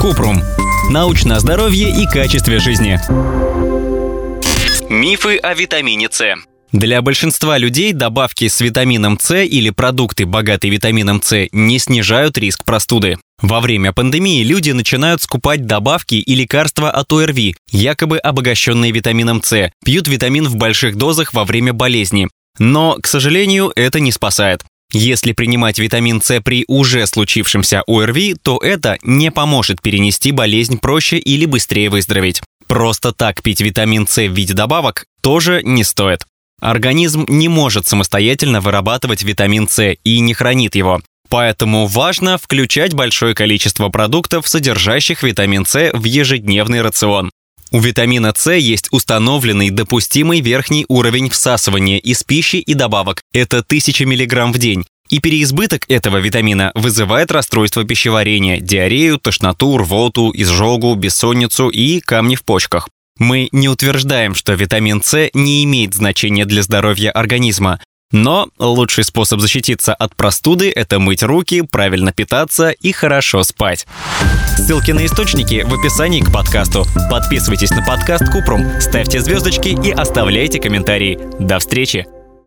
Купрум. Научное здоровье и качестве жизни. Мифы о витамине С. Для большинства людей добавки с витамином С или продукты, богатые витамином С, не снижают риск простуды. Во время пандемии люди начинают скупать добавки и лекарства от ОРВИ, якобы обогащенные витамином С, пьют витамин в больших дозах во время болезни. Но, к сожалению, это не спасает. Если принимать витамин С при уже случившемся ОРВИ, то это не поможет перенести болезнь проще или быстрее выздороветь. Просто так пить витамин С в виде добавок тоже не стоит. Организм не может самостоятельно вырабатывать витамин С и не хранит его. Поэтому важно включать большое количество продуктов, содержащих витамин С в ежедневный рацион. У витамина С есть установленный допустимый верхний уровень всасывания из пищи и добавок. Это 1000 мг в день. И переизбыток этого витамина вызывает расстройство пищеварения, диарею, тошноту, рвоту, изжогу, бессонницу и камни в почках. Мы не утверждаем, что витамин С не имеет значения для здоровья организма, но лучший способ защититься от простуды – это мыть руки, правильно питаться и хорошо спать. Ссылки на источники в описании к подкасту. Подписывайтесь на подкаст Купрум, ставьте звездочки и оставляйте комментарии. До встречи!